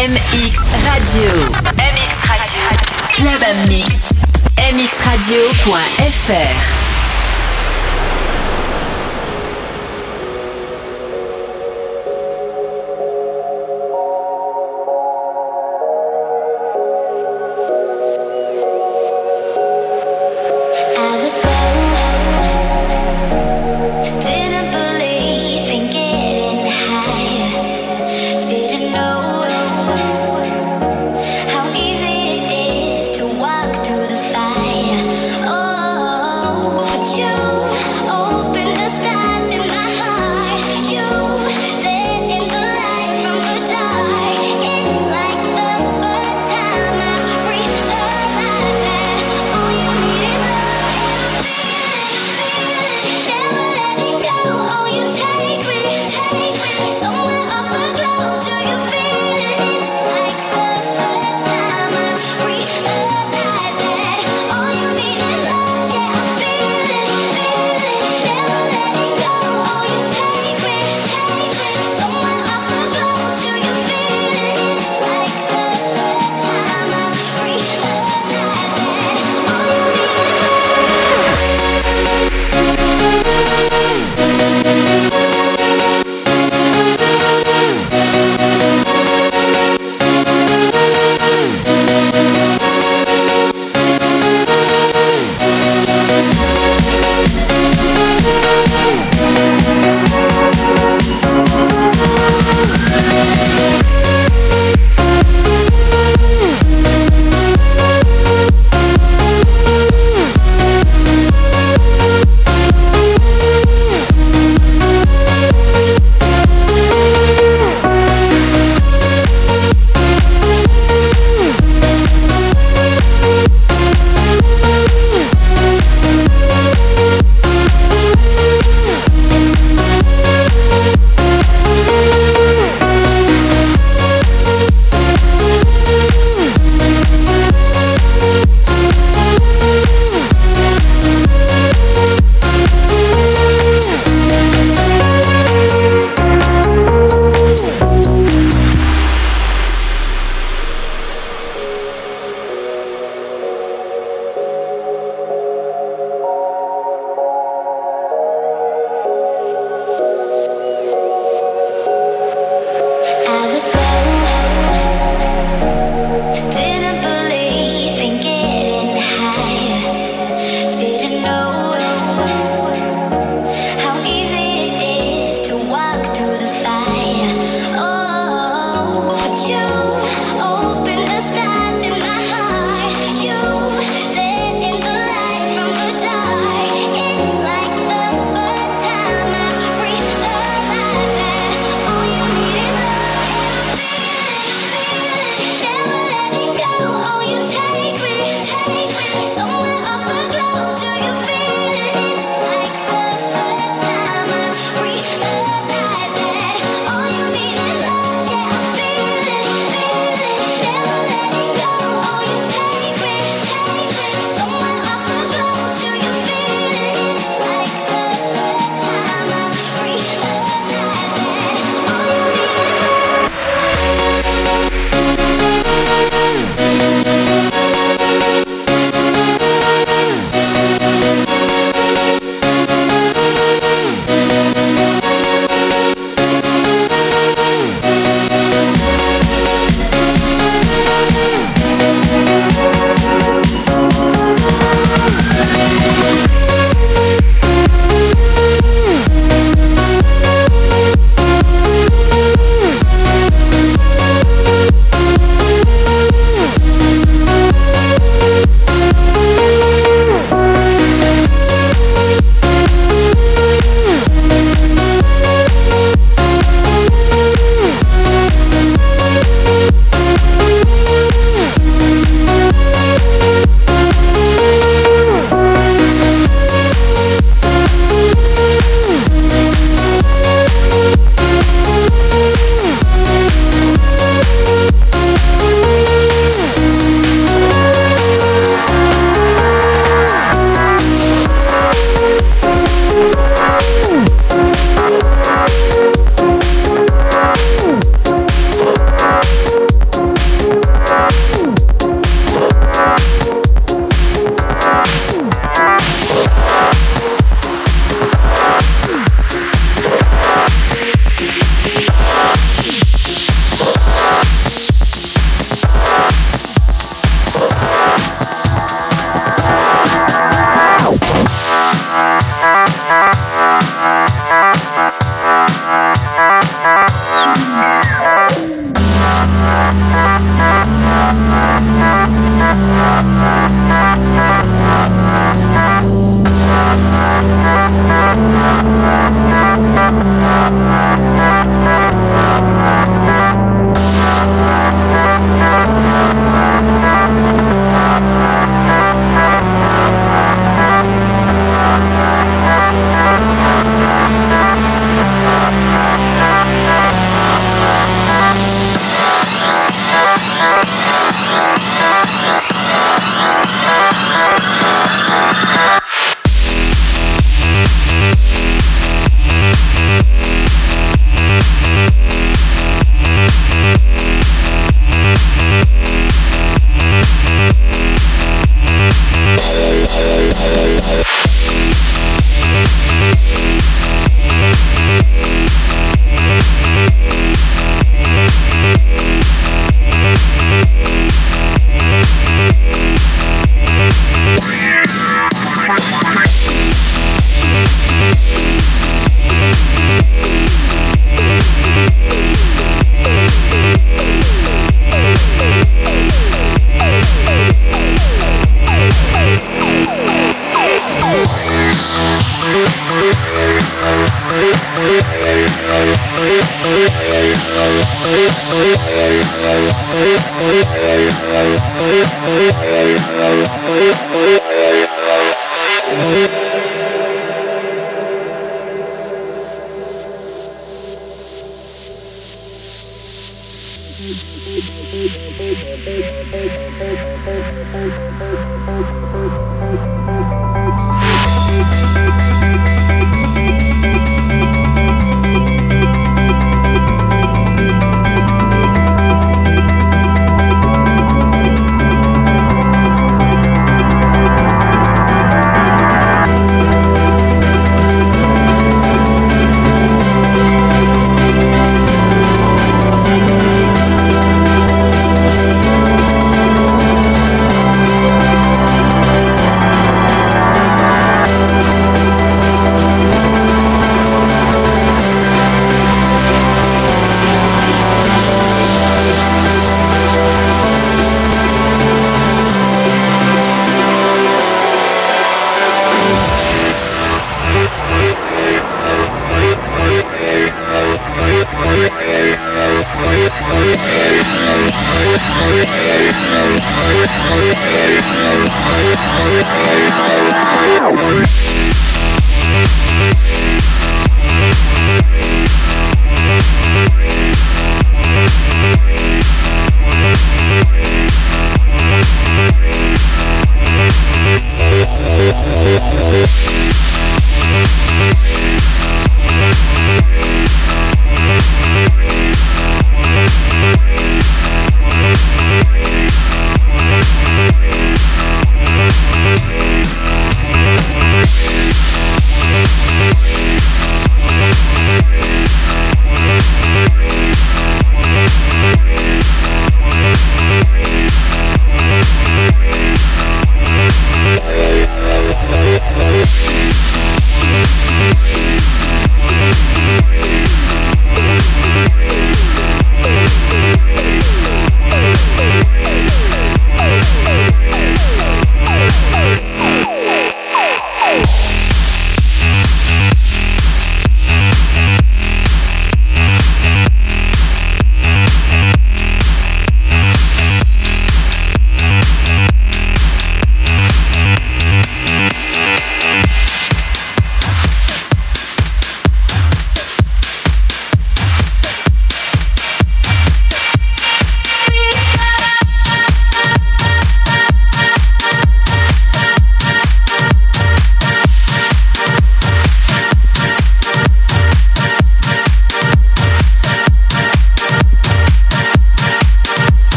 MX Radio. MX Radio. Club Mix. mxradio.fr.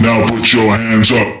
Now put your hands up.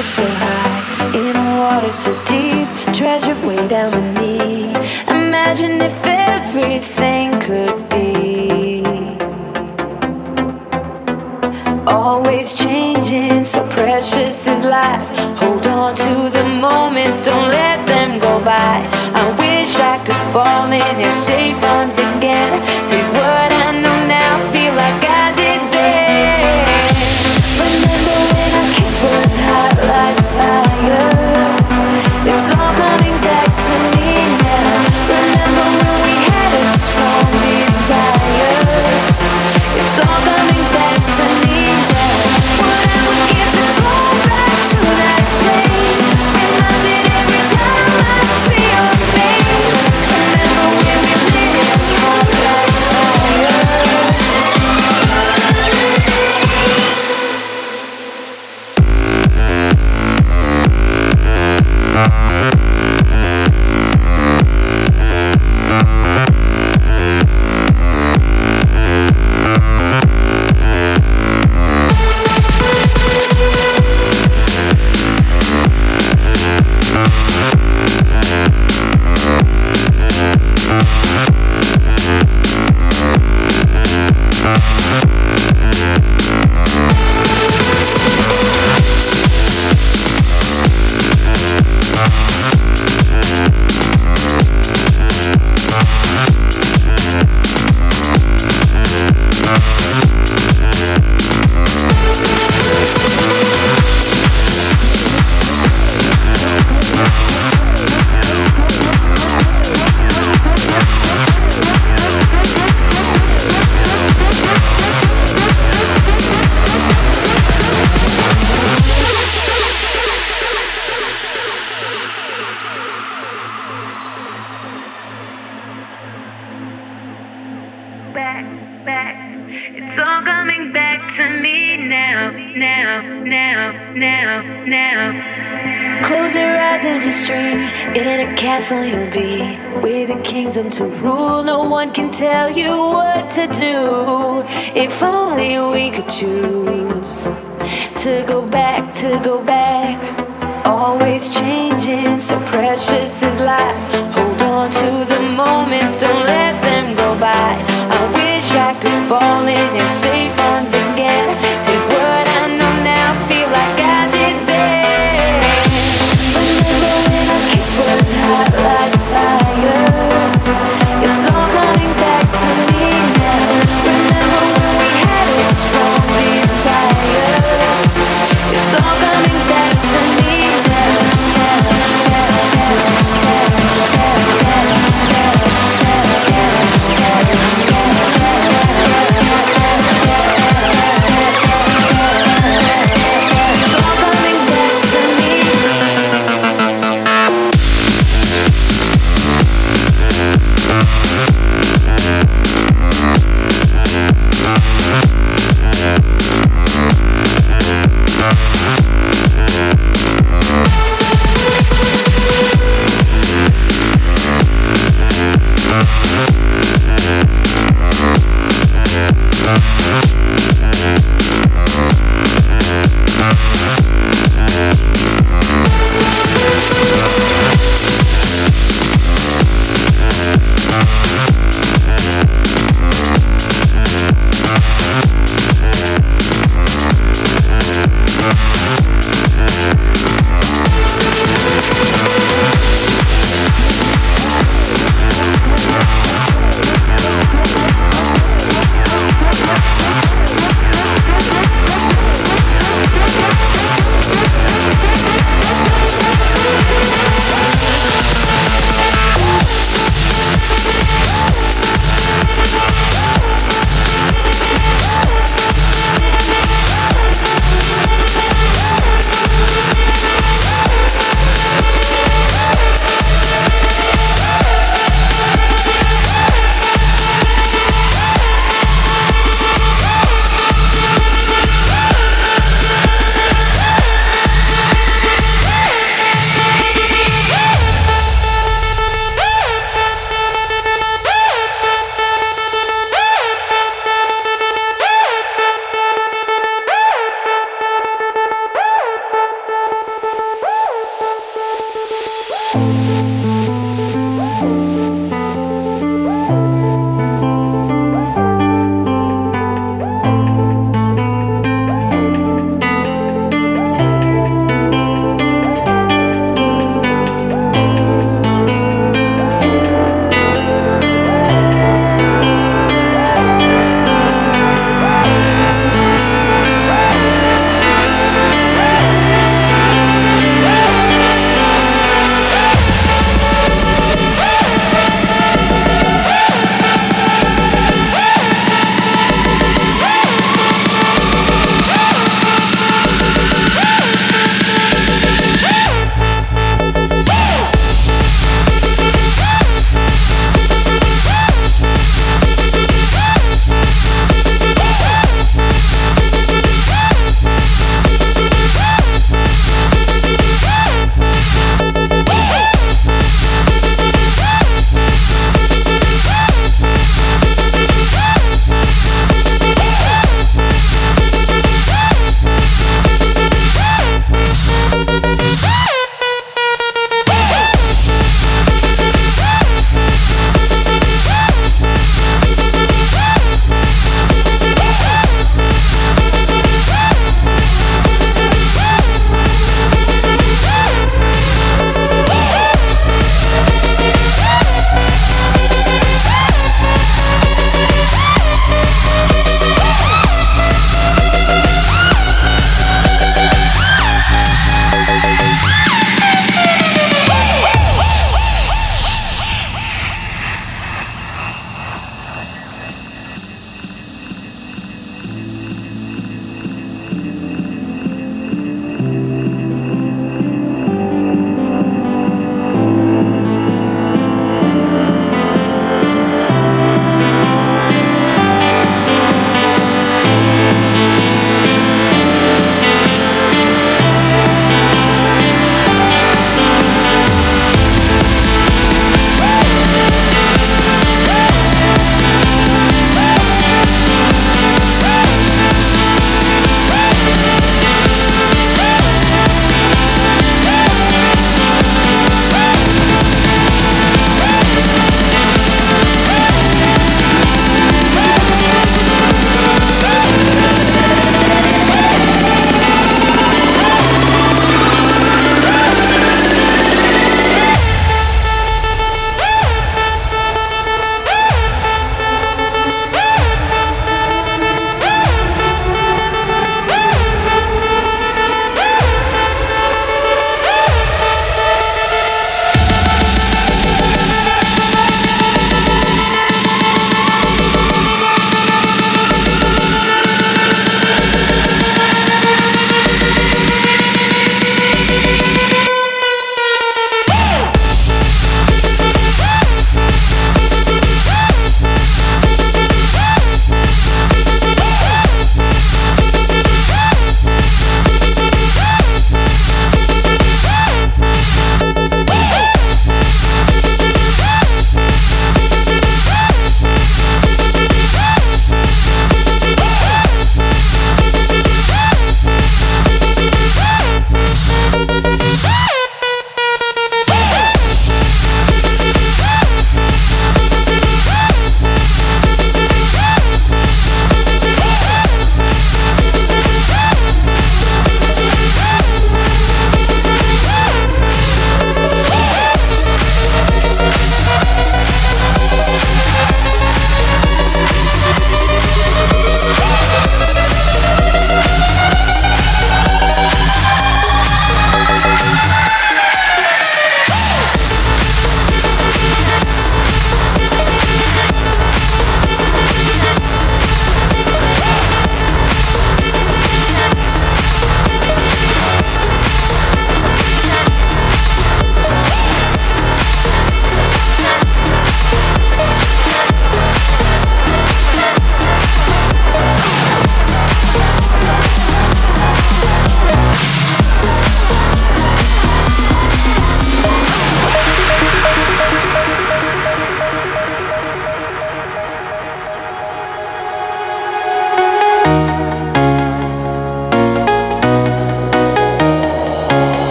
it so high in water so deep, treasure way down beneath. Imagine if everything could be always changing, so precious is life. Hold on to the moments, don't let them go by. I wish I could fall in your safe arms again. Take what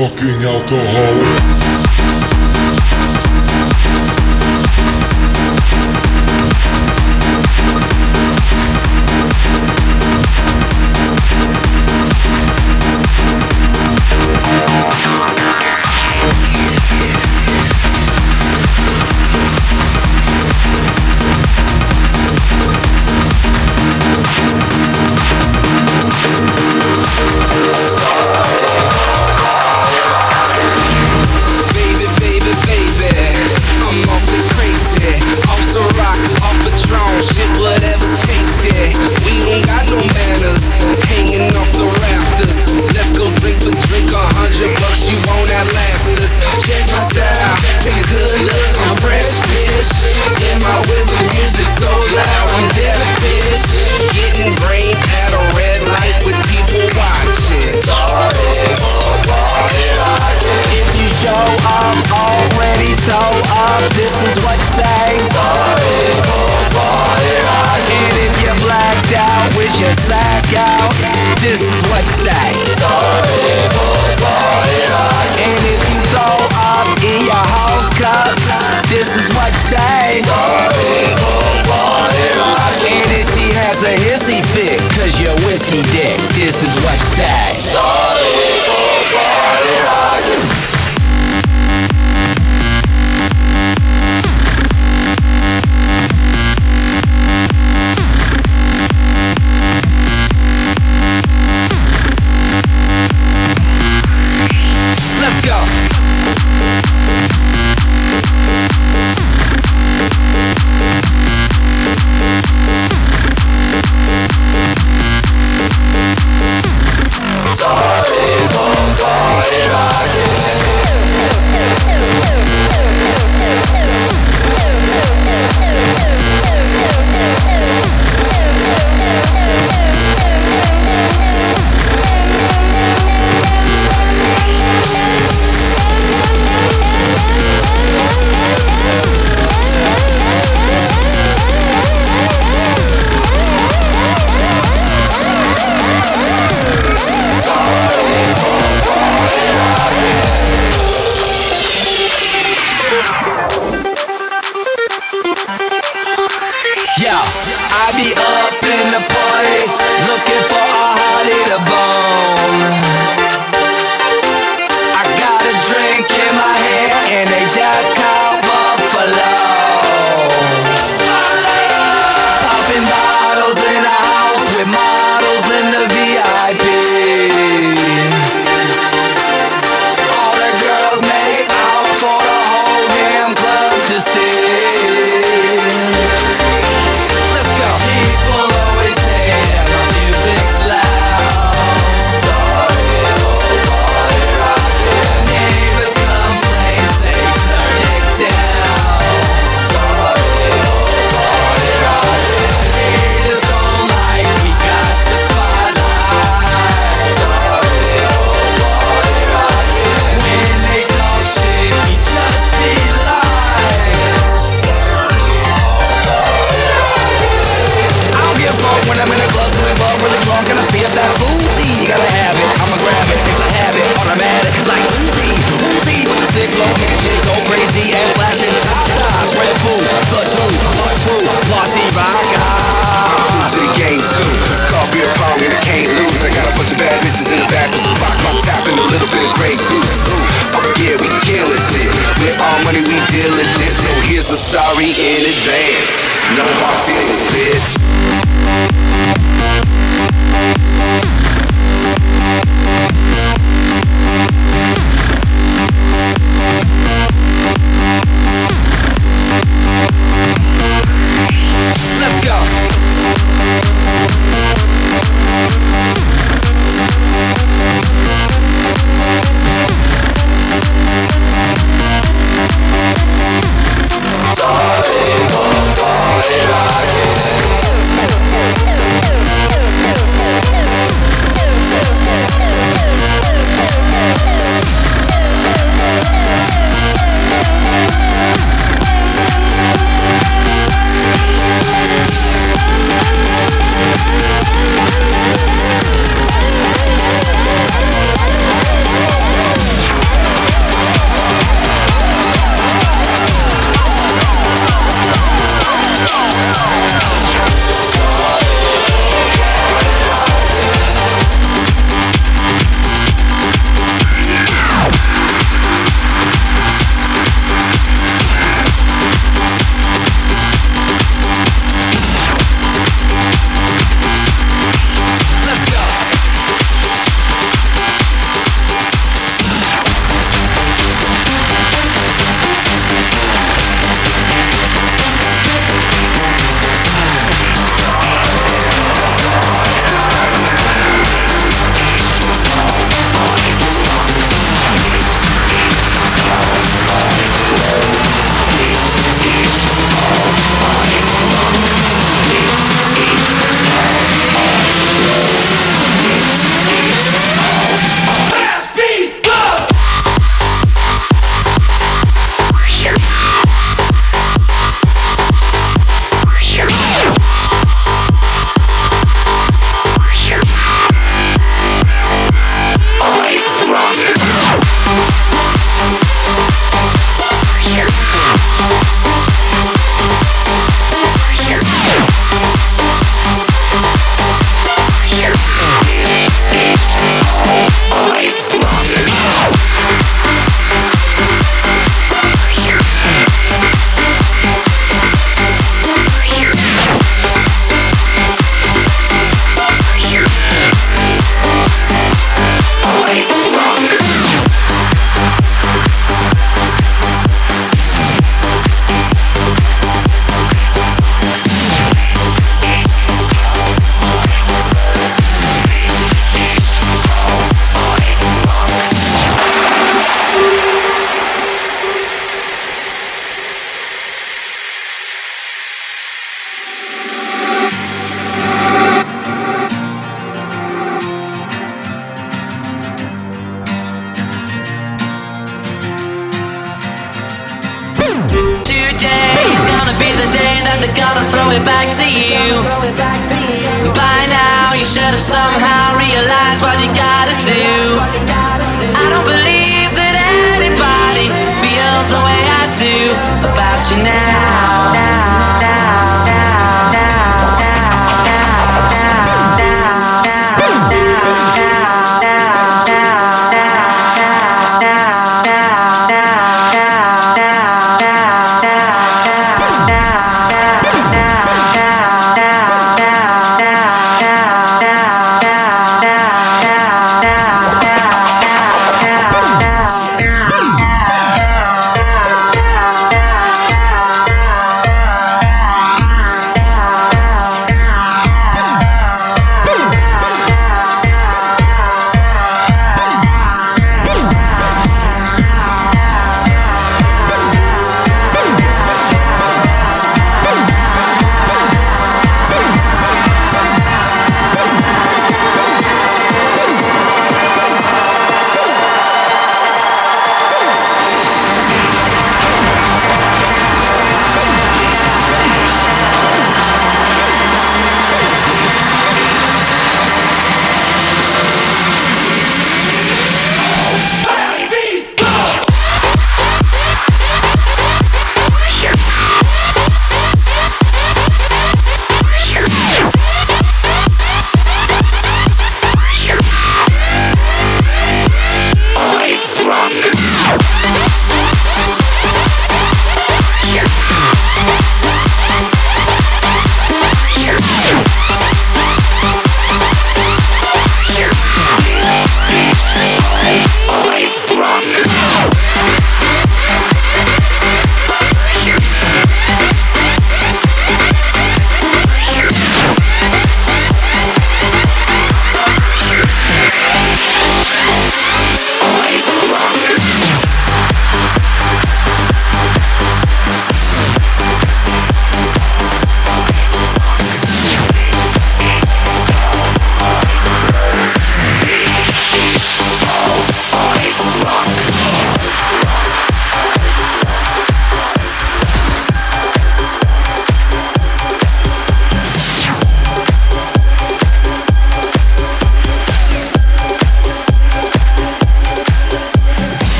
fucking alcohol.